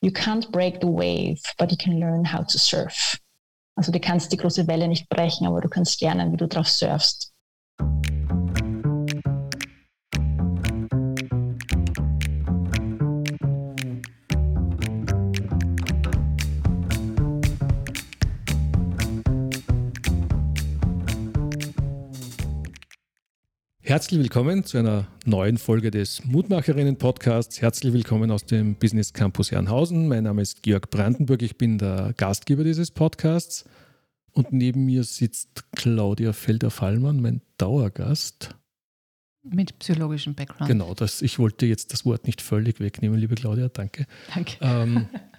you can't break the wave, but you can learn how to surf. Also du kannst die große Welle nicht brechen, aber du kannst lernen, wie du drauf surfst. Herzlich willkommen zu einer neuen Folge des Mutmacherinnen-Podcasts. Herzlich willkommen aus dem Business Campus Herrenhausen. Mein Name ist Georg Brandenburg, ich bin der Gastgeber dieses Podcasts. Und neben mir sitzt Claudia Felder-Fallmann, mein Dauergast. Mit psychologischem Background. Genau, das, ich wollte jetzt das Wort nicht völlig wegnehmen, liebe Claudia, danke. Danke. Ähm,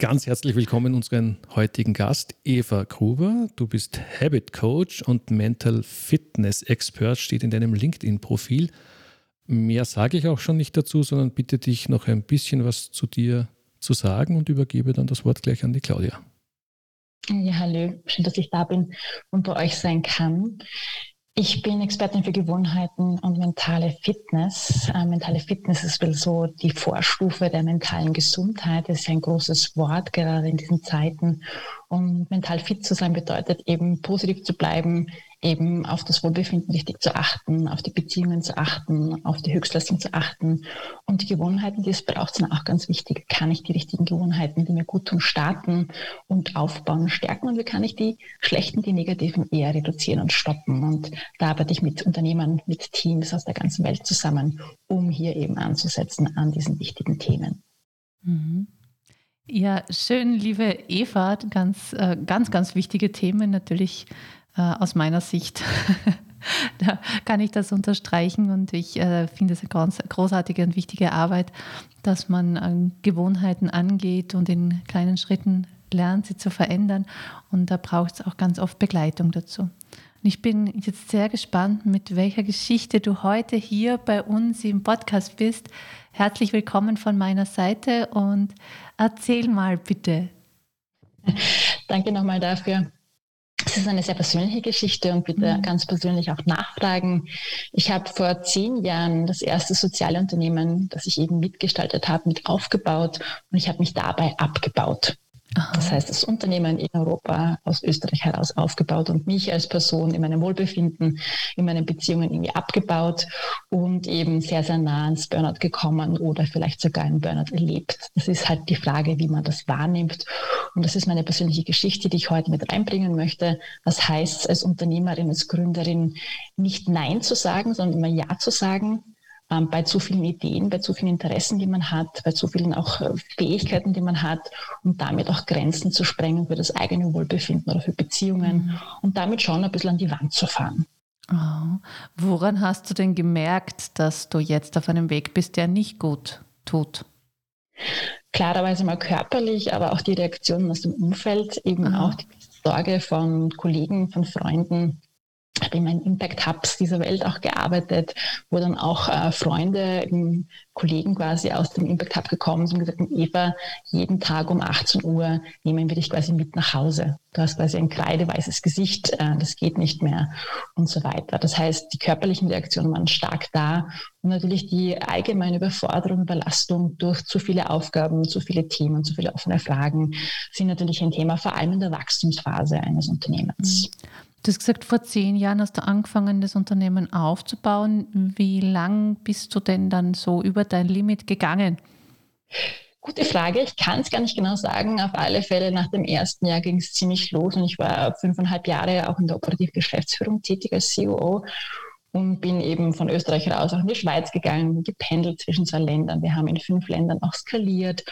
Ganz herzlich willkommen unseren heutigen Gast, Eva Gruber. Du bist Habit Coach und Mental Fitness Expert, steht in deinem LinkedIn-Profil. Mehr sage ich auch schon nicht dazu, sondern bitte dich noch ein bisschen was zu dir zu sagen und übergebe dann das Wort gleich an die Claudia. Ja, hallo, schön, dass ich da bin und bei euch sein kann. Ich bin Expertin für Gewohnheiten und mentale Fitness. Äh, mentale Fitness ist wohl so die Vorstufe der mentalen Gesundheit. Das ist ein großes Wort, gerade in diesen Zeiten. Und mental fit zu sein bedeutet eben positiv zu bleiben, eben auf das Wohlbefinden richtig zu achten, auf die Beziehungen zu achten, auf die Höchstleistung zu achten. Und die Gewohnheiten, die es braucht, sind auch ganz wichtig. Kann ich die richtigen Gewohnheiten, die mir gut tun, starten und aufbauen, stärken? Und wie kann ich die schlechten, die negativen eher reduzieren und stoppen? Und da arbeite ich mit Unternehmern, mit Teams aus der ganzen Welt zusammen, um hier eben anzusetzen an diesen wichtigen Themen. Mhm. Ja, schön, liebe Eva, ganz, äh, ganz, ganz wichtige Themen natürlich aus meiner Sicht. da kann ich das unterstreichen und ich äh, finde es eine ganz großartige und wichtige Arbeit, dass man äh, Gewohnheiten angeht und in kleinen Schritten lernt, sie zu verändern. Und da braucht es auch ganz oft Begleitung dazu. Und ich bin jetzt sehr gespannt, mit welcher Geschichte du heute hier bei uns im Podcast bist. Herzlich willkommen von meiner Seite und erzähl mal bitte. Danke nochmal dafür. Es ist eine sehr persönliche Geschichte und bitte mhm. ganz persönlich auch nachfragen. Ich habe vor zehn Jahren das erste soziale Unternehmen, das ich eben mitgestaltet habe, mit aufgebaut und ich habe mich dabei abgebaut. Aha. Das heißt, das Unternehmen in Europa aus Österreich heraus aufgebaut und mich als Person in meinem Wohlbefinden, in meinen Beziehungen irgendwie abgebaut und eben sehr, sehr nah ans Burnout gekommen oder vielleicht sogar einen Burnout erlebt. Das ist halt die Frage, wie man das wahrnimmt. Und das ist meine persönliche Geschichte, die ich heute mit reinbringen möchte. Was heißt es als Unternehmerin, als Gründerin, nicht Nein zu sagen, sondern immer Ja zu sagen bei zu vielen Ideen, bei zu vielen Interessen, die man hat, bei zu vielen auch äh, Fähigkeiten, die man hat und damit auch Grenzen zu sprengen für das eigene Wohlbefinden oder für Beziehungen mhm. und damit schon ein bisschen an die Wand zu fahren. Oh. Woran hast du denn gemerkt, dass du jetzt auf einem Weg bist, der nicht gut tut? Klarerweise mal körperlich, aber auch die Reaktionen aus dem Umfeld, eben oh. auch die Sorge von Kollegen, von Freunden, habe in meinen Impact Hubs dieser Welt auch gearbeitet, wo dann auch äh, Freunde, Kollegen quasi aus dem Impact Hub gekommen sind und gesagt haben, Eva, jeden Tag um 18 Uhr nehmen wir dich quasi mit nach Hause. Du hast quasi ein kreideweißes Gesicht, äh, das geht nicht mehr und so weiter. Das heißt, die körperlichen Reaktionen waren stark da und natürlich die allgemeine Überforderung, Überlastung durch zu viele Aufgaben, zu viele Themen, zu viele offene Fragen sind natürlich ein Thema, vor allem in der Wachstumsphase eines Unternehmens. Mhm. Du hast gesagt, vor zehn Jahren hast du angefangen, das Unternehmen aufzubauen. Wie lang bist du denn dann so über dein Limit gegangen? Gute Frage. Ich kann es gar nicht genau sagen. Auf alle Fälle nach dem ersten Jahr ging es ziemlich los und ich war fünfeinhalb Jahre auch in der operativen Geschäftsführung tätig als CEO und bin eben von Österreich raus auch in die Schweiz gegangen, gependelt zwischen zwei Ländern. Wir haben in fünf Ländern auch skaliert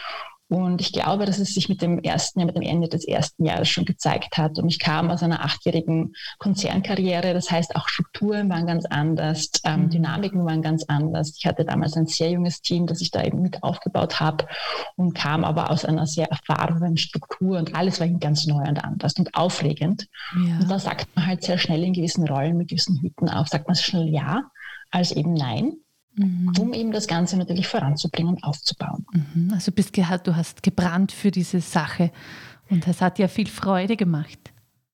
und ich glaube, dass es sich mit dem ersten mit dem Ende des ersten Jahres schon gezeigt hat. Und ich kam aus einer achtjährigen Konzernkarriere. Das heißt, auch Strukturen waren ganz anders, ähm, mhm. Dynamiken waren ganz anders. Ich hatte damals ein sehr junges Team, das ich da eben mit aufgebaut habe und kam aber aus einer sehr erfahrenen Struktur und alles war ganz neu und anders und aufregend. Ja. Und da sagt man halt sehr schnell in gewissen Rollen mit gewissen Hüten auf, sagt man schnell ja als eben nein mhm. um eben das Ganze natürlich voranzubringen und aufzubauen. Mhm. Also bist, du hast gebrannt für diese Sache und es hat ja viel Freude gemacht.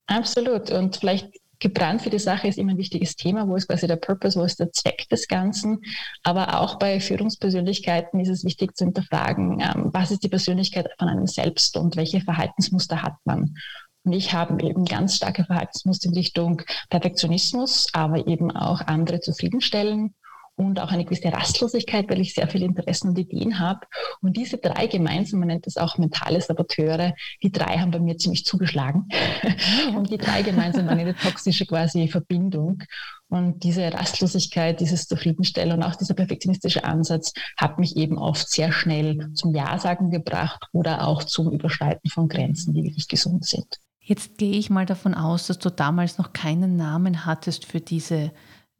Absolut. Und vielleicht gebrannt für die Sache ist immer ein wichtiges Thema. Wo ist quasi der Purpose, wo ist der Zweck des Ganzen? Aber auch bei Führungspersönlichkeiten ist es wichtig zu hinterfragen, ähm, was ist die Persönlichkeit von einem selbst und welche Verhaltensmuster hat man? Und ich habe eben ganz starke Verhaltensmuster in Richtung Perfektionismus, aber eben auch andere zufriedenstellen und auch eine gewisse Rastlosigkeit, weil ich sehr viele Interessen und Ideen habe. Und diese drei gemeinsam, man nennt das auch mentale Saboteure, die drei haben bei mir ziemlich zugeschlagen. Ah, und die drei gemeinsam waren eine toxische quasi Verbindung. Und diese Rastlosigkeit, dieses Zufriedenstellen und auch dieser perfektionistische Ansatz hat mich eben oft sehr schnell zum Ja-Sagen gebracht oder auch zum Überschreiten von Grenzen, die wirklich gesund sind. Jetzt gehe ich mal davon aus, dass du damals noch keinen Namen hattest für diese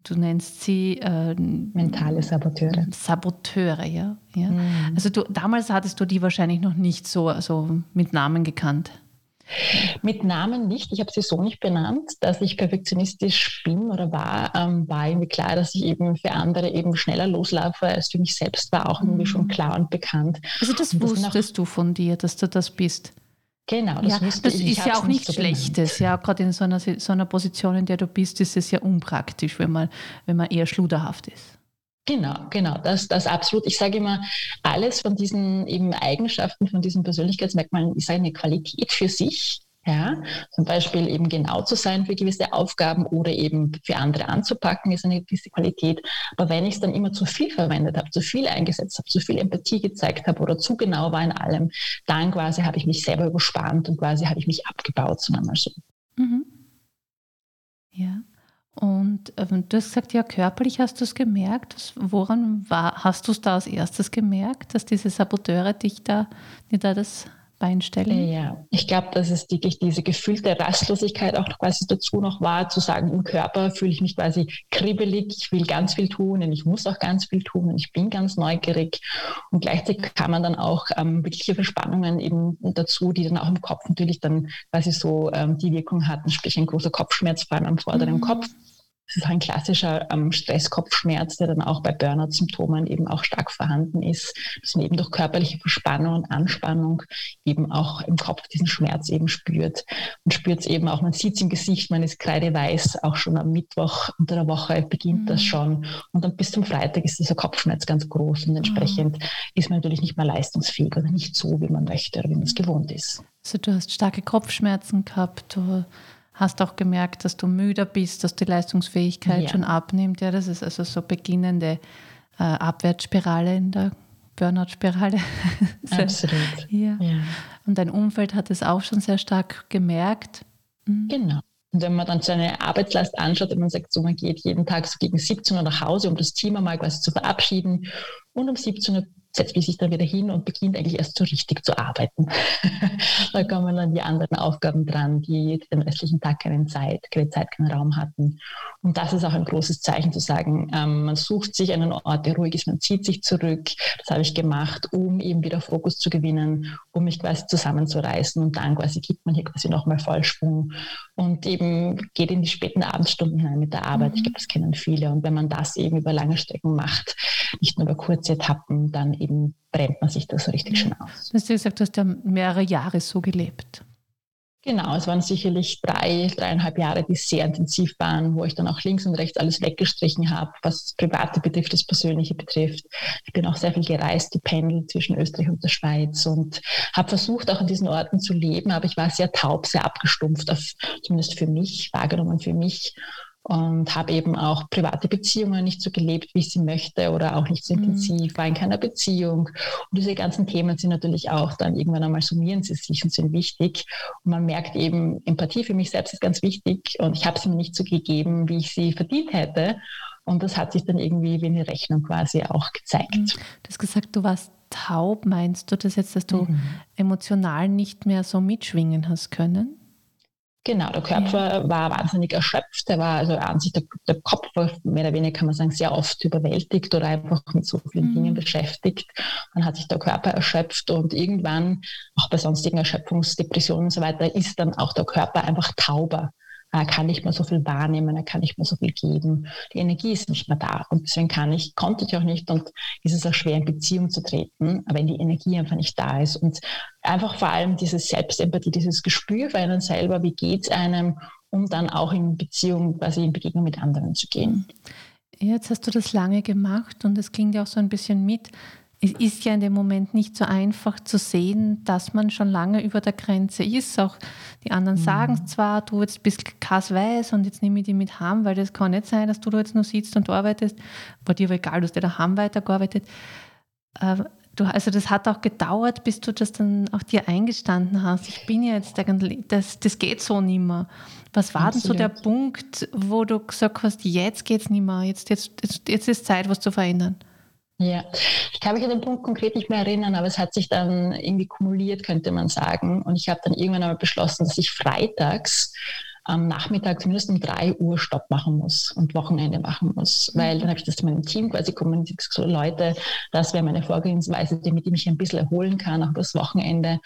du nennst sie äh, mentale Saboteure. Saboteure, ja. ja. Mhm. Also du, damals hattest du die wahrscheinlich noch nicht so also mit Namen gekannt. Mit Namen nicht. Ich habe sie so nicht benannt, dass ich perfektionistisch bin oder war, ähm, war irgendwie klar, dass ich eben für andere eben schneller loslaufe als für mich selbst, war auch irgendwie schon mhm. klar und bekannt. Also das, das wusstest du von dir, dass du das bist. Genau, das, ja, das ich. ist ja auch nichts so Schlechtes. Ja, gerade in so einer, so einer Position, in der du bist, ist es ja unpraktisch, wenn man, wenn man eher schluderhaft ist. Genau, genau, das, das absolut. Ich sage immer, alles von diesen eben Eigenschaften, von diesen Persönlichkeitsmerkmalen ist eine Qualität für sich. Ja, zum Beispiel eben genau zu sein für gewisse Aufgaben oder eben für andere anzupacken, ist eine gewisse Qualität. Aber wenn ich es dann immer zu viel verwendet habe, zu viel eingesetzt habe, zu viel Empathie gezeigt habe oder zu genau war in allem, dann quasi habe ich mich selber überspannt und quasi habe ich mich abgebaut, sagen wir mal so. Mhm. Ja. Und ähm, du hast gesagt, ja, körperlich hast du es gemerkt. Woran war, hast du es da als erstes gemerkt, dass diese Saboteure dich da, die da das Bein stellen? Ja, ich glaube, dass es wirklich diese gefühlte Rastlosigkeit auch quasi dazu noch war, zu sagen, im Körper fühle ich mich quasi kribbelig, ich will ganz viel tun und ich muss auch ganz viel tun und ich bin ganz neugierig. Und gleichzeitig kann man dann auch ähm, wirkliche Verspannungen eben dazu, die dann auch im Kopf natürlich dann quasi so ähm, die Wirkung hatten, sprich ein großer Kopfschmerz vor allem am vorderen mhm. Kopf das ist ein klassischer ähm, Stresskopfschmerz, der dann auch bei Burnout-Symptomen eben auch stark vorhanden ist, dass man eben durch körperliche Verspannung und Anspannung eben auch im Kopf diesen Schmerz eben spürt. Und spürt es eben auch, man sieht es im Gesicht, man ist kreideweiß, auch schon am Mittwoch unter der Woche beginnt mhm. das schon. Und dann bis zum Freitag ist dieser Kopfschmerz ganz groß und entsprechend mhm. ist man natürlich nicht mehr leistungsfähig oder nicht so, wie man möchte oder wie man es gewohnt ist. Also du hast starke Kopfschmerzen gehabt, du hast auch gemerkt, dass du müder bist, dass die Leistungsfähigkeit ja. schon abnimmt. Ja, das ist also so beginnende äh, Abwärtsspirale in der Burnout-Spirale. Absolut. ja. ja. Und dein Umfeld hat es auch schon sehr stark gemerkt. Mhm. Genau. Und wenn man dann seine Arbeitslast anschaut und man sagt, so man geht jeden Tag so gegen 17 Uhr nach Hause, um das Team einmal quasi zu verabschieden und um 17 Uhr setzt man sich dann wieder hin und beginnt eigentlich erst so richtig zu arbeiten. da kommen dann die anderen Aufgaben dran, die den restlichen Tag keine Zeit, keine Zeit, keinen Raum hatten. Und das ist auch ein großes Zeichen zu sagen, ähm, man sucht sich einen Ort, der ruhig ist, man zieht sich zurück. Das habe ich gemacht, um eben wieder Fokus zu gewinnen, um mich quasi zusammenzureißen und dann quasi gibt man hier quasi nochmal Vollschwung und eben geht in die späten Abendstunden hinein mit der Arbeit. Mhm. Ich glaube, das kennen viele. Und wenn man das eben über lange Strecken macht, nicht nur über kurze Etappen, dann eben brennt man sich das so richtig schön aus. Du hast ja gesagt, du hast ja mehrere Jahre so gelebt. Genau, es waren sicherlich drei, dreieinhalb Jahre, die sehr intensiv waren, wo ich dann auch links und rechts alles weggestrichen habe, was das Private betrifft, das Persönliche betrifft. Ich bin auch sehr viel gereist, gependelt zwischen Österreich und der Schweiz und habe versucht, auch an diesen Orten zu leben, aber ich war sehr taub, sehr abgestumpft, auf, zumindest für mich, wahrgenommen für mich und habe eben auch private Beziehungen nicht so gelebt, wie ich sie möchte oder auch nicht so mhm. intensiv, war in keiner Beziehung. Und diese ganzen Themen sind natürlich auch dann irgendwann einmal summieren sie sich und sind wichtig. Und man merkt eben, Empathie für mich selbst ist ganz wichtig und ich habe sie mir nicht so gegeben, wie ich sie verdient hätte. Und das hat sich dann irgendwie wie eine Rechnung quasi auch gezeigt. Mhm. Du hast gesagt, du warst taub. Meinst du das jetzt, dass du mhm. emotional nicht mehr so mitschwingen hast können? Genau, der Körper ja. war wahnsinnig erschöpft. Der war also an sich, der, der, Kopf war mehr oder weniger, kann man sagen, sehr oft überwältigt oder einfach mit so vielen mhm. Dingen beschäftigt. Dann hat sich der Körper erschöpft und irgendwann, auch bei sonstigen Erschöpfungsdepressionen und so weiter, ist dann auch der Körper einfach tauber. Er kann nicht mehr so viel wahrnehmen, er kann nicht mehr so viel geben. Die Energie ist nicht mehr da. Und deswegen kann ich, konnte ich auch nicht und ist es auch schwer, in Beziehung zu treten, wenn die Energie einfach nicht da ist. Und einfach vor allem diese Selbstempathie, dieses Gespür für einen selber, wie geht es einem um dann auch in Beziehung, quasi in Begegnung mit anderen zu gehen. Jetzt hast du das lange gemacht und es klingt ja auch so ein bisschen mit. Es ist ja in dem Moment nicht so einfach zu sehen, dass man schon lange über der Grenze ist. Auch die anderen mhm. sagen zwar, du jetzt bist Kass weiß und jetzt nehme ich die mit heim, weil das kann nicht sein, dass du da jetzt nur sitzt und arbeitest. War dir aber egal, du hast ja daheim weitergearbeitet. Du, also das hat auch gedauert, bis du das dann auch dir eingestanden hast. Ich bin jetzt eigentlich, das, das geht so nicht mehr. Was war Absolut. denn so der Punkt, wo du gesagt hast, jetzt geht es nicht mehr, jetzt, jetzt, jetzt, jetzt ist Zeit, was zu verändern? Ja, ich kann mich an den Punkt konkret nicht mehr erinnern, aber es hat sich dann irgendwie kumuliert, könnte man sagen. Und ich habe dann irgendwann einmal beschlossen, dass ich freitags am Nachmittag zumindest um drei Uhr Stopp machen muss und Wochenende machen muss. Mhm. Weil dann habe ich das zu meinem Team quasi kommuniziert, so Leute, das wäre meine Vorgehensweise, damit ich mich ein bisschen erholen kann, auch das Wochenende.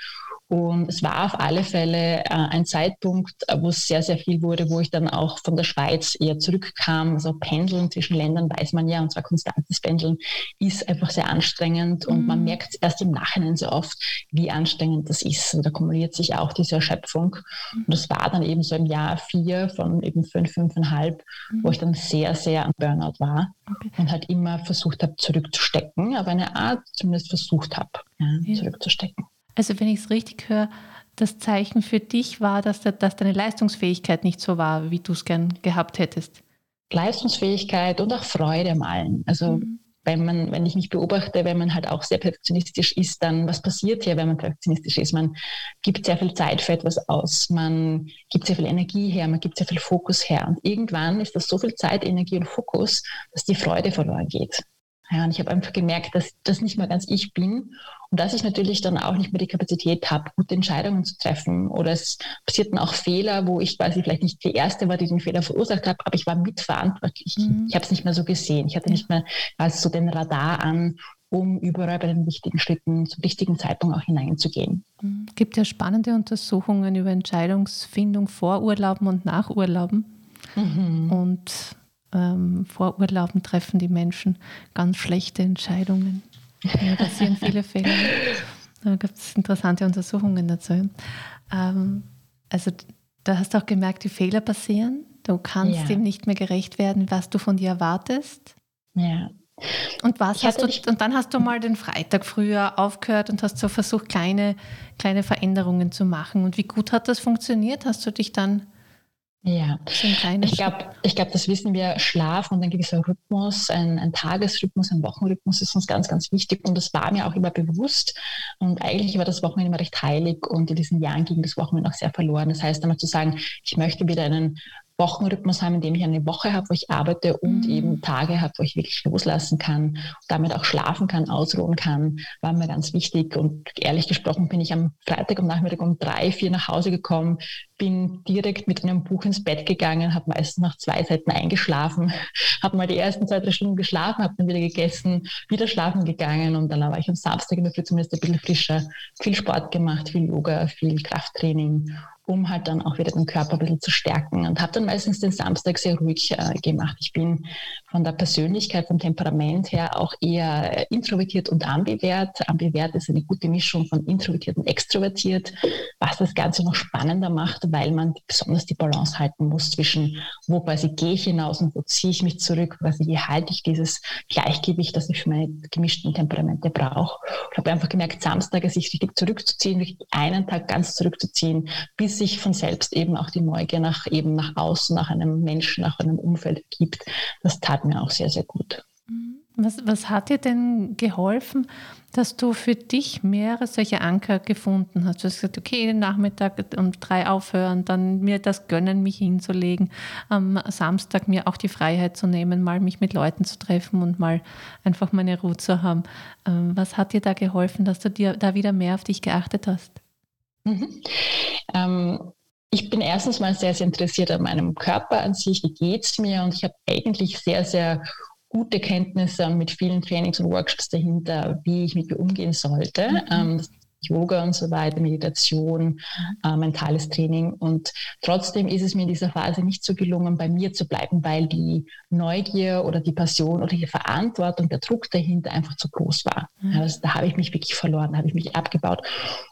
Und es war auf alle Fälle äh, ein Zeitpunkt, äh, wo es sehr, sehr viel wurde, wo ich dann auch von der Schweiz eher zurückkam. Also Pendeln zwischen Ländern weiß man ja, und zwar konstantes Pendeln ist einfach sehr anstrengend und mhm. man merkt erst im Nachhinein so oft, wie anstrengend das ist. Und da kumuliert sich auch diese Erschöpfung. Mhm. Und das war dann eben so im Jahr vier von eben fünf, fünfeinhalb, mhm. wo ich dann sehr, sehr am Burnout war okay. und halt immer versucht habe, zurückzustecken, aber eine Art zumindest versucht habe, ja, ja. zurückzustecken. Also wenn ich es richtig höre, das Zeichen für dich war, dass, dass deine Leistungsfähigkeit nicht so war, wie du es gern gehabt hättest. Leistungsfähigkeit und auch Freude am Allen. Also mhm. wenn man, wenn ich mich beobachte, wenn man halt auch sehr perfektionistisch ist, dann was passiert hier, wenn man perfektionistisch ist? Man gibt sehr viel Zeit für etwas aus, man gibt sehr viel Energie her, man gibt sehr viel Fokus her. Und irgendwann ist das so viel Zeit, Energie und Fokus, dass die Freude verloren geht. Ja, und ich habe einfach gemerkt, dass das nicht mehr ganz ich bin und dass ich natürlich dann auch nicht mehr die Kapazität habe, gute Entscheidungen zu treffen. Oder es passierten auch Fehler, wo ich quasi vielleicht nicht die Erste war, die den Fehler verursacht habe, aber ich war mitverantwortlich. Mhm. Ich habe es nicht mehr so gesehen. Ich hatte nicht mehr als so den Radar an, um überall bei den wichtigen Schritten zum richtigen Zeitpunkt auch hineinzugehen. Es mhm. gibt ja spannende Untersuchungen über Entscheidungsfindung vor Urlauben und nach Urlauben. Mhm. Und ähm, vor Urlauben treffen die Menschen ganz schlechte Entscheidungen. Da passieren viele Fehler. Da gibt es interessante Untersuchungen dazu. Ähm, also da hast du auch gemerkt, wie Fehler passieren. Du kannst ja. dem nicht mehr gerecht werden, was du von dir erwartest. Ja. Und was hast du, und dann hast du mal den Freitag früher aufgehört und hast so versucht, kleine, kleine Veränderungen zu machen. Und wie gut hat das funktioniert? Hast du dich dann ja, ich glaube, ich glaub, das wissen wir, Schlaf und ein gewisser Rhythmus, ein, ein, Tagesrhythmus, ein Wochenrhythmus ist uns ganz, ganz wichtig und das war mir auch immer bewusst und eigentlich war das Wochenende immer recht heilig und in diesen Jahren ging das Wochenende auch sehr verloren. Das heißt, einmal zu sagen, ich möchte wieder einen Wochenrhythmus haben, in dem ich eine Woche habe, wo ich arbeite und mhm. eben Tage habe, wo ich wirklich loslassen kann, damit auch schlafen kann, ausruhen kann, war mir ganz wichtig. Und ehrlich gesprochen bin ich am Freitag am Nachmittag um drei, vier nach Hause gekommen, bin direkt mit einem Buch ins Bett gegangen, habe meistens nach zwei Seiten eingeschlafen, habe mal die ersten zwei, drei Stunden geschlafen, habe dann wieder gegessen, wieder schlafen gegangen und dann war ich am Samstag in der Früh zumindest ein bisschen frischer, viel Sport gemacht, viel Yoga, viel Krafttraining um halt dann auch wieder den Körper ein bisschen zu stärken. Und habe dann meistens den Samstag sehr ruhig äh, gemacht. Ich bin von der Persönlichkeit, vom Temperament her auch eher introvertiert und ambivert. Ambivert ist eine gute Mischung von introvertiert und extrovertiert, was das Ganze noch spannender macht, weil man besonders die Balance halten muss zwischen, wo quasi gehe ich hinaus und wo ziehe ich mich zurück, quasi wie halte ich dieses Gleichgewicht, das ich für meine gemischten Temperamente brauche. Ich habe einfach gemerkt, Samstag sich richtig zurückzuziehen, wirklich einen Tag ganz zurückzuziehen, bis sich von selbst eben auch die Neugier nach eben nach außen, nach einem Menschen, nach einem Umfeld gibt. Das tat mir auch sehr, sehr gut. Mhm. Was, was hat dir denn geholfen, dass du für dich mehrere solche Anker gefunden hast? Du hast gesagt, okay, den Nachmittag um drei aufhören, dann mir das gönnen, mich hinzulegen, am Samstag mir auch die Freiheit zu nehmen, mal mich mit Leuten zu treffen und mal einfach meine Ruhe zu haben. Ähm, was hat dir da geholfen, dass du dir da wieder mehr auf dich geachtet hast? Mhm. Ähm, ich bin erstens mal sehr, sehr interessiert an meinem Körper an sich, wie geht es mir und ich habe eigentlich sehr, sehr gute Kenntnisse mit vielen Trainings und Workshops dahinter, wie ich mit mir umgehen sollte. Mhm. Ähm, Yoga und so weiter, Meditation, äh, mentales Training. Und trotzdem ist es mir in dieser Phase nicht so gelungen, bei mir zu bleiben, weil die Neugier oder die Passion oder die Verantwortung, der Druck dahinter einfach zu groß war. Mhm. Also da habe ich mich wirklich verloren, da habe ich mich abgebaut.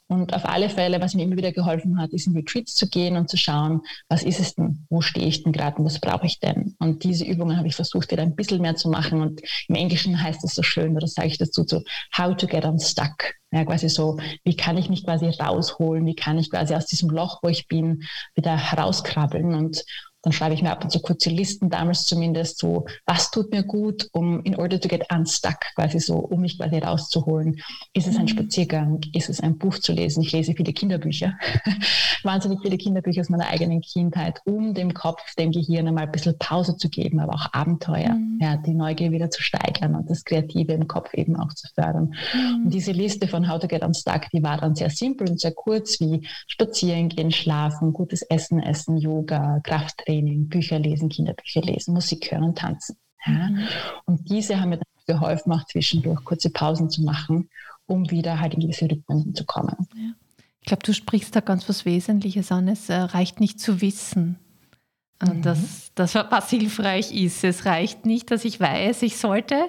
Und auf alle Fälle, was mir immer wieder geholfen hat, ist in Retreats zu gehen und zu schauen, was ist es denn, wo stehe ich denn gerade und was brauche ich denn? Und diese Übungen habe ich versucht, wieder ein bisschen mehr zu machen. Und im Englischen heißt es so schön, oder sage ich dazu so, how to get unstuck. Ja, quasi so, wie kann ich mich quasi rausholen, wie kann ich quasi aus diesem Loch, wo ich bin, wieder herauskrabbeln und, dann schreibe ich mir ab und zu kurze Listen, damals zumindest so, was tut mir gut, um in order to get unstuck, quasi so, um mich quasi rauszuholen. Ist es ein mhm. Spaziergang? Ist es ein Buch zu lesen? Ich lese viele Kinderbücher, wahnsinnig viele Kinderbücher aus meiner eigenen Kindheit, um dem Kopf, dem Gehirn einmal ein bisschen Pause zu geben, aber auch Abenteuer, mhm. ja, die Neugier wieder zu steigern und das Kreative im Kopf eben auch zu fördern. Mhm. Und diese Liste von How to Get Unstuck, die war dann sehr simpel und sehr kurz, wie spazieren gehen, schlafen, gutes Essen essen, Yoga, Krafttraining, Training, Bücher lesen, Kinderbücher lesen, Musik hören, tanzen. Ja? Mhm. Und diese haben mir dann geholfen, auch zwischendurch kurze Pausen zu machen, um wieder halt in gewisse Rhythmen zu kommen. Ja. Ich glaube, du sprichst da ganz was Wesentliches an. Es äh, reicht nicht zu wissen, äh, mhm. dass das, was hilfreich ist. Es reicht nicht, dass ich weiß, ich sollte,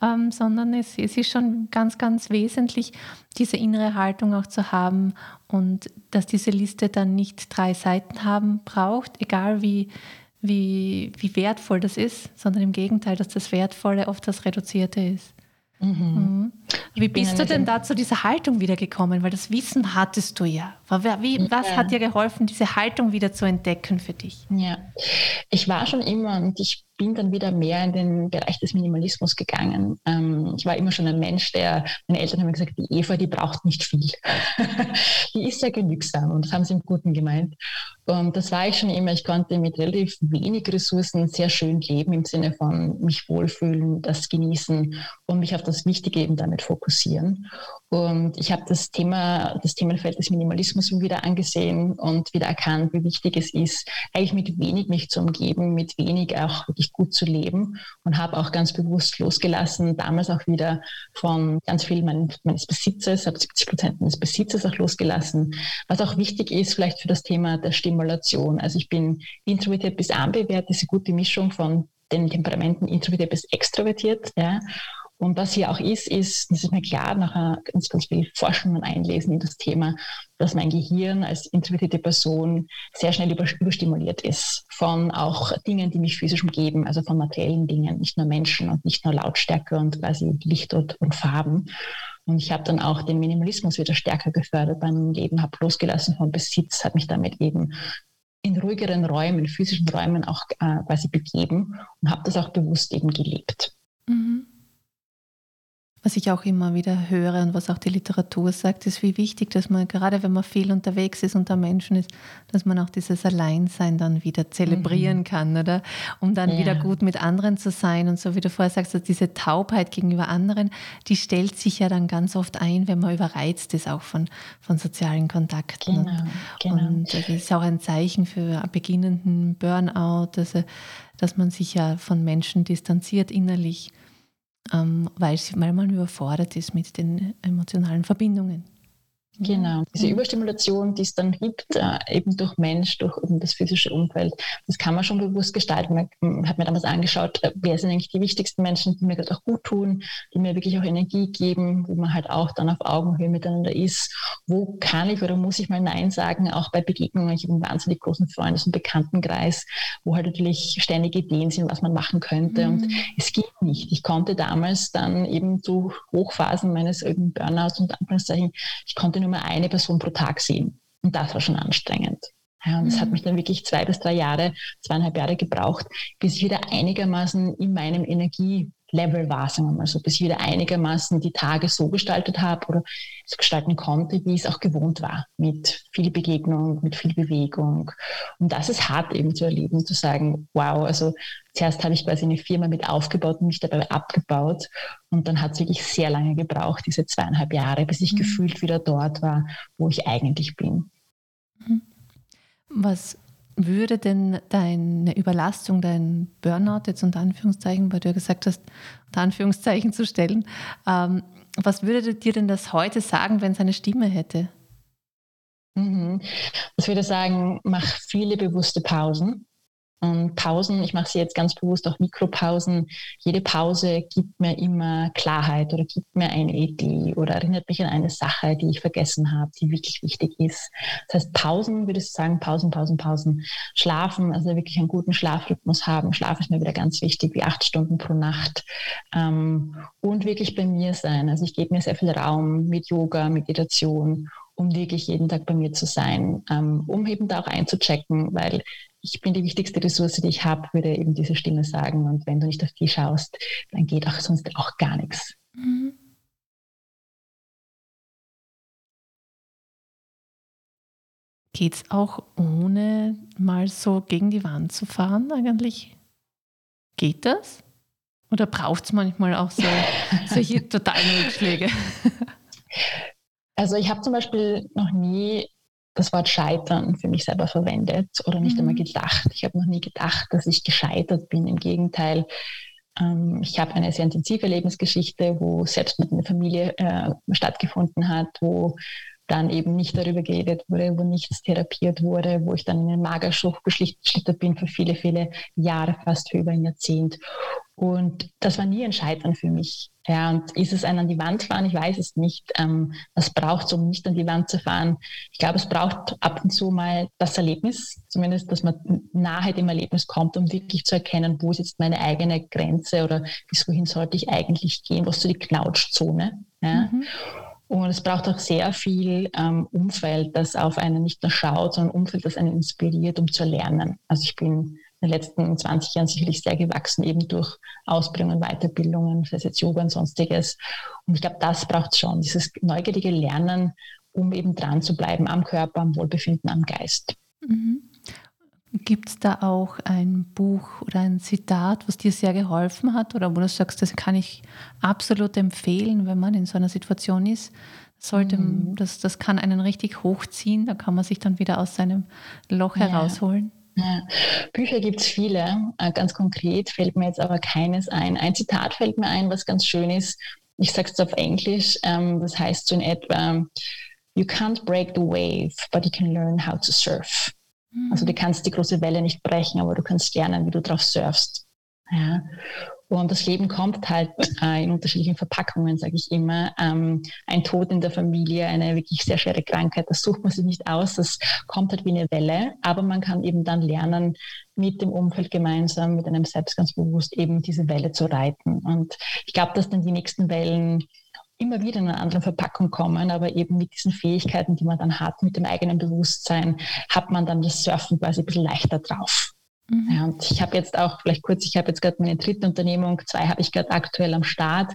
ähm, sondern es, es, ist schon ganz, ganz wesentlich, diese innere Haltung auch zu haben und dass diese Liste dann nicht drei Seiten haben braucht, egal wie, wie, wie wertvoll das ist, sondern im Gegenteil, dass das Wertvolle oft das Reduzierte ist. Mhm. Mhm. Wie bist du denn da zu dieser Haltung wiedergekommen? Weil das Wissen hattest du ja. Wie, was ja. hat dir geholfen, diese Haltung wieder zu entdecken für dich? Ja, ich war schon immer und ich bin dann wieder mehr in den Bereich des Minimalismus gegangen. Ähm, ich war immer schon ein Mensch, der, meine Eltern haben gesagt, die Eva, die braucht nicht viel. die ist sehr genügsam und das haben sie im Guten gemeint. Und das war ich schon immer. Ich konnte mit relativ wenig Ressourcen sehr schön leben im Sinne von mich wohlfühlen, das genießen und mich auf das Wichtige eben damit fokussieren. Und ich habe das Thema, das Themenfeld des Minimalismus wieder angesehen und wieder erkannt, wie wichtig es ist, eigentlich mit wenig mich zu umgeben, mit wenig auch wirklich gut zu leben und habe auch ganz bewusst losgelassen, damals auch wieder von ganz viel meines Besitzes, habe 70 Prozent meines Besitzes auch losgelassen, was auch wichtig ist vielleicht für das Thema der Stimulation. Also ich bin introvertiert bis ambivert, diese gute Mischung von den Temperamenten introvertiert bis extrovertiert, ja. Und was hier auch ist, ist, das ist mir klar, nach ganz, ganz viel Forschung und Einlesen in das Thema, dass mein Gehirn als introvertierte Person sehr schnell überstimuliert ist von auch Dingen, die mich physisch umgeben, also von materiellen Dingen, nicht nur Menschen und nicht nur Lautstärke und quasi Licht und, und Farben. Und ich habe dann auch den Minimalismus wieder stärker gefördert beim Leben, habe losgelassen vom Besitz, habe mich damit eben in ruhigeren Räumen, physischen Räumen auch äh, quasi begeben und habe das auch bewusst eben gelebt. Mhm. Was ich auch immer wieder höre und was auch die Literatur sagt, ist, wie wichtig, dass man, gerade wenn man viel unterwegs ist unter Menschen ist, dass man auch dieses Alleinsein dann wieder zelebrieren mhm. kann, oder? Um dann ja. wieder gut mit anderen zu sein. Und so wie du vorher sagst, also diese Taubheit gegenüber anderen, die stellt sich ja dann ganz oft ein, wenn man überreizt ist, auch von, von sozialen Kontakten. Genau, und, genau. und das ist auch ein Zeichen für beginnenden Burnout, also, dass man sich ja von Menschen distanziert innerlich weil, sie, weil man überfordert ist mit den emotionalen Verbindungen. Genau, diese Überstimulation, die es dann gibt, äh, eben durch Mensch, durch eben das physische Umfeld, das kann man schon bewusst gestalten. Man hat mir damals angeschaut, äh, wer sind eigentlich die wichtigsten Menschen, die mir gerade auch gut tun, die mir wirklich auch Energie geben, wo man halt auch dann auf Augenhöhe miteinander ist. Wo kann ich oder muss ich mal Nein sagen, auch bei Begegnungen. Ich habe einen wahnsinnig großen Freundes- und Bekanntenkreis, wo halt natürlich ständige Ideen sind, was man machen könnte. Mhm. Und es geht nicht. Ich konnte damals dann eben zu Hochphasen meines Burnouts und Anführungszeichen, ich konnte nur nur mal eine Person pro Tag sehen. Und das war schon anstrengend. Ja, und es mhm. hat mich dann wirklich zwei bis drei Jahre, zweieinhalb Jahre gebraucht, bis ich wieder einigermaßen in meinem Energielevel war, sagen wir mal so, bis ich wieder einigermaßen die Tage so gestaltet habe oder so gestalten konnte, wie ich es auch gewohnt war, mit viel Begegnung, mit viel Bewegung. Und das ist hart eben zu erleben, zu sagen, wow, also zuerst habe ich quasi eine Firma mit aufgebaut und mich dabei abgebaut. Und dann hat es wirklich sehr lange gebraucht, diese zweieinhalb Jahre, bis ich mhm. gefühlt wieder dort war, wo ich eigentlich bin. Mhm. Was würde denn deine Überlastung, dein Burnout jetzt unter Anführungszeichen, weil du ja gesagt hast, unter Anführungszeichen zu stellen, ähm, was würde dir denn das heute sagen, wenn es eine Stimme hätte? Mhm. Ich würde sagen, mach viele bewusste Pausen. Und Pausen, ich mache sie jetzt ganz bewusst auch Mikropausen. Jede Pause gibt mir immer Klarheit oder gibt mir eine Idee oder erinnert mich an eine Sache, die ich vergessen habe, die wirklich wichtig ist. Das heißt, Pausen, würde ich sagen, Pausen, Pausen, Pausen. Schlafen, also wirklich einen guten Schlafrhythmus haben. Schlaf ist mir wieder ganz wichtig, wie acht Stunden pro Nacht. Ähm, und wirklich bei mir sein. Also ich gebe mir sehr viel Raum mit Yoga, Meditation um wirklich jeden Tag bei mir zu sein, ähm, um eben da auch einzuchecken, weil ich bin die wichtigste Ressource, die ich habe, würde eben diese Stimme sagen. Und wenn du nicht auf die schaust, dann geht auch sonst auch gar nichts. Mhm. Geht es auch ohne mal so gegen die Wand zu fahren eigentlich? Geht das? Oder braucht es manchmal auch so solche totalen Rückschläge? Also ich habe zum Beispiel noch nie das Wort Scheitern für mich selber verwendet oder nicht mhm. einmal gedacht. Ich habe noch nie gedacht, dass ich gescheitert bin. Im Gegenteil, ähm, ich habe eine sehr intensive Lebensgeschichte, wo selbst mit einer Familie äh, stattgefunden hat, wo dann eben nicht darüber geredet wurde, wo nichts therapiert wurde, wo ich dann in den Magerschuch geschlittert bin für viele, viele Jahre, fast für über ein Jahrzehnt. Und das war nie ein Scheitern für mich. Ja, und ist es ein an die Wand fahren? Ich weiß es nicht. Ähm, was braucht es, um nicht an die Wand zu fahren? Ich glaube, es braucht ab und zu mal das Erlebnis, zumindest, dass man nahe dem Erlebnis kommt, um wirklich zu erkennen, wo ist jetzt meine eigene Grenze oder bis wohin sollte ich eigentlich gehen? Was ist so die Knautschzone? Ja? Mhm. Und es braucht auch sehr viel ähm, Umfeld, das auf einen nicht nur schaut, sondern Umfeld, das einen inspiriert, um zu lernen. Also ich bin in den letzten 20 Jahren sicherlich sehr gewachsen, eben durch Ausbildungen, Weiterbildungen, sei es jetzt Yoga und sonstiges. Und ich glaube, das braucht es schon, dieses neugierige Lernen, um eben dran zu bleiben am Körper, am Wohlbefinden, am Geist. Mhm. Gibt es da auch ein Buch oder ein Zitat, was dir sehr geholfen hat oder wo du sagst, das kann ich absolut empfehlen, wenn man in so einer Situation ist? Sollte, mhm. das, das kann einen richtig hochziehen, da kann man sich dann wieder aus seinem Loch ja. herausholen. Ja. Bücher gibt es viele. Äh, ganz konkret fällt mir jetzt aber keines ein. Ein Zitat fällt mir ein, was ganz schön ist. Ich sage es auf Englisch. Ähm, das heißt so in etwa, You can't break the wave, but you can learn how to surf. Mhm. Also du kannst die große Welle nicht brechen, aber du kannst lernen, wie du drauf surfst. Ja. Und das Leben kommt halt äh, in unterschiedlichen Verpackungen, sage ich immer. Ähm, ein Tod in der Familie, eine wirklich sehr schwere Krankheit, das sucht man sich nicht aus, das kommt halt wie eine Welle. Aber man kann eben dann lernen, mit dem Umfeld gemeinsam, mit einem selbst ganz bewusst eben diese Welle zu reiten. Und ich glaube, dass dann die nächsten Wellen immer wieder in einer anderen Verpackung kommen, aber eben mit diesen Fähigkeiten, die man dann hat, mit dem eigenen Bewusstsein, hat man dann das Surfen quasi ein bisschen leichter drauf. Mhm. Ja, und ich habe jetzt auch, vielleicht kurz, ich habe jetzt gerade meine dritte Unternehmung, zwei habe ich gerade aktuell am Start,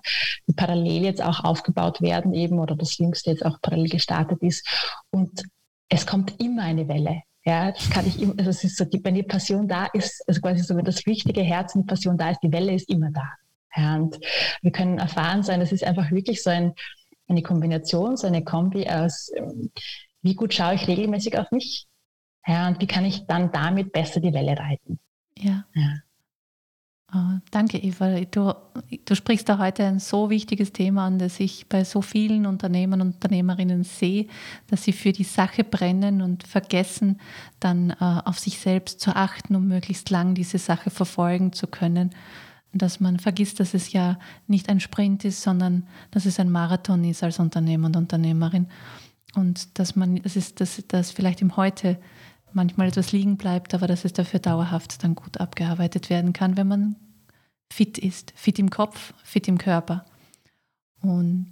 die parallel jetzt auch aufgebaut werden eben oder das jüngste jetzt auch parallel gestartet ist. Und es kommt immer eine Welle. Ja, das kann ich immer, also es ist so, die, wenn die Passion da ist, also quasi so, wenn das richtige Herz und die Passion da ist, die Welle ist immer da. Ja, und wir können erfahren sein, das ist einfach wirklich so ein, eine Kombination, so eine Kombi aus, ähm, wie gut schaue ich regelmäßig auf mich, ja, und wie kann ich dann damit besser die Welle reiten? Ja. ja. Oh, danke, Eva. Du, du sprichst da heute ein so wichtiges Thema an, das ich bei so vielen Unternehmern und Unternehmerinnen sehe, dass sie für die Sache brennen und vergessen, dann äh, auf sich selbst zu achten, um möglichst lang diese Sache verfolgen zu können. Dass man vergisst, dass es ja nicht ein Sprint ist, sondern dass es ein Marathon ist als Unternehmer und Unternehmerin. Und dass man, das ist, dass, dass vielleicht im Heute manchmal etwas liegen bleibt, aber dass es dafür dauerhaft dann gut abgearbeitet werden kann, wenn man fit ist, fit im Kopf, fit im Körper. Und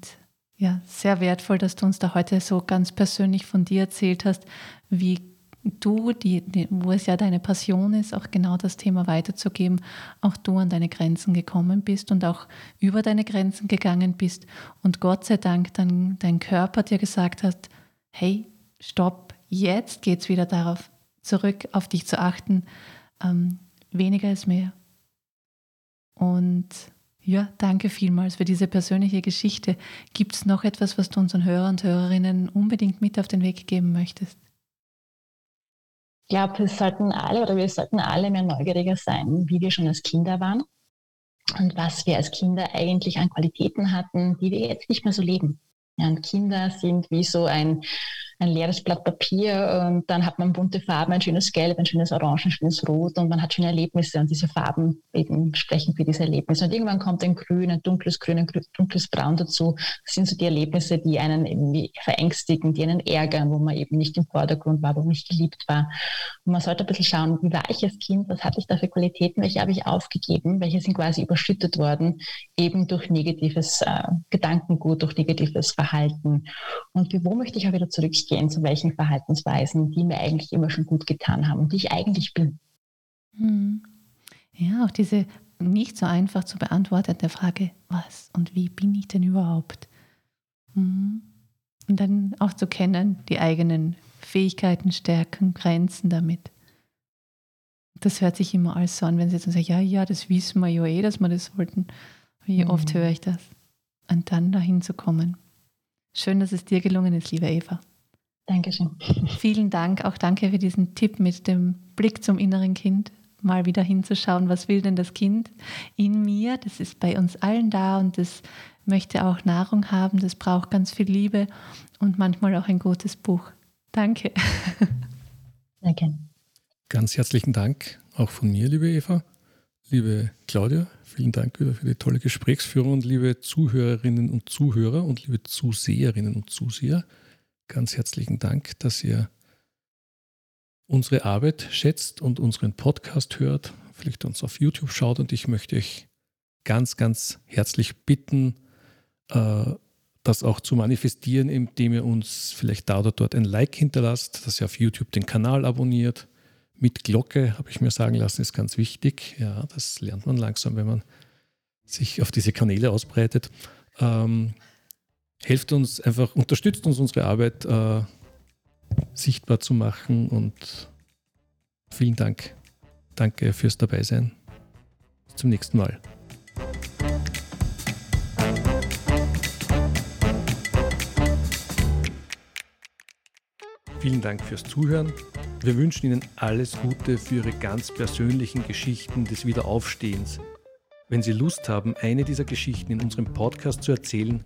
ja, sehr wertvoll, dass du uns da heute so ganz persönlich von dir erzählt hast, wie du, die, die, wo es ja deine Passion ist, auch genau das Thema weiterzugeben, auch du an deine Grenzen gekommen bist und auch über deine Grenzen gegangen bist und Gott sei Dank dann dein Körper dir gesagt hat, hey, stopp, Jetzt geht es wieder darauf zurück, auf dich zu achten. Ähm, weniger ist mehr. Und ja, danke vielmals für diese persönliche Geschichte. Gibt es noch etwas, was du unseren Hörern und Hörerinnen unbedingt mit auf den Weg geben möchtest? Ich glaube, wir sollten alle oder wir sollten alle mehr neugieriger sein, wie wir schon als Kinder waren und was wir als Kinder eigentlich an Qualitäten hatten, die wir jetzt nicht mehr so leben. Ja, und Kinder sind wie so ein ein leeres Blatt Papier und dann hat man bunte Farben, ein schönes Gelb, ein schönes Orange, ein schönes Rot und man hat schöne Erlebnisse und diese Farben eben sprechen für diese Erlebnisse. Und irgendwann kommt ein Grün, ein dunkles Grün, ein dunkles Braun dazu. Das sind so die Erlebnisse, die einen irgendwie verängstigen, die einen ärgern, wo man eben nicht im Vordergrund war, wo man nicht geliebt war. Und man sollte ein bisschen schauen, wie war ich als Kind, was hatte ich da für Qualitäten, welche habe ich aufgegeben, welche sind quasi überschüttet worden, eben durch negatives äh, Gedankengut, durch negatives Verhalten. Und wo möchte ich auch wieder zurückgehen, zu welchen Verhaltensweisen, die mir eigentlich immer schon gut getan haben und die ich eigentlich bin. Hm. Ja, auch diese nicht so einfach zu beantwortende Frage, was und wie bin ich denn überhaupt? Hm. Und dann auch zu kennen, die eigenen Fähigkeiten, Stärken, Grenzen damit. Das hört sich immer alles so an, wenn sie dann sagen, ja, ja, das wissen wir ja eh, dass wir das wollten. Wie mhm. oft höre ich das? Und dann dahin zu kommen. Schön, dass es dir gelungen ist, liebe Eva. Dankeschön. Vielen Dank. Auch danke für diesen Tipp mit dem Blick zum inneren Kind. Mal wieder hinzuschauen, was will denn das Kind in mir? Das ist bei uns allen da und das möchte auch Nahrung haben. Das braucht ganz viel Liebe und manchmal auch ein gutes Buch. Danke. Danke. Ganz herzlichen Dank auch von mir, liebe Eva. Liebe Claudia, vielen Dank wieder für die tolle Gesprächsführung und liebe Zuhörerinnen und Zuhörer und liebe Zuseherinnen und Zuseher, ganz herzlichen Dank, dass ihr unsere Arbeit schätzt und unseren Podcast hört, vielleicht uns auf YouTube schaut und ich möchte euch ganz, ganz herzlich bitten, äh, das auch zu manifestieren, indem ihr uns vielleicht da oder dort ein Like hinterlasst, dass ihr auf YouTube den Kanal abonniert. Mit Glocke, habe ich mir sagen lassen, ist ganz wichtig. Ja, das lernt man langsam, wenn man sich auf diese Kanäle ausbreitet. Ähm, helft uns einfach, unterstützt uns unsere Arbeit äh, sichtbar zu machen und vielen Dank. Danke fürs Dabeisein. Bis zum nächsten Mal. Vielen Dank fürs Zuhören. Wir wünschen Ihnen alles Gute für Ihre ganz persönlichen Geschichten des Wiederaufstehens. Wenn Sie Lust haben, eine dieser Geschichten in unserem Podcast zu erzählen,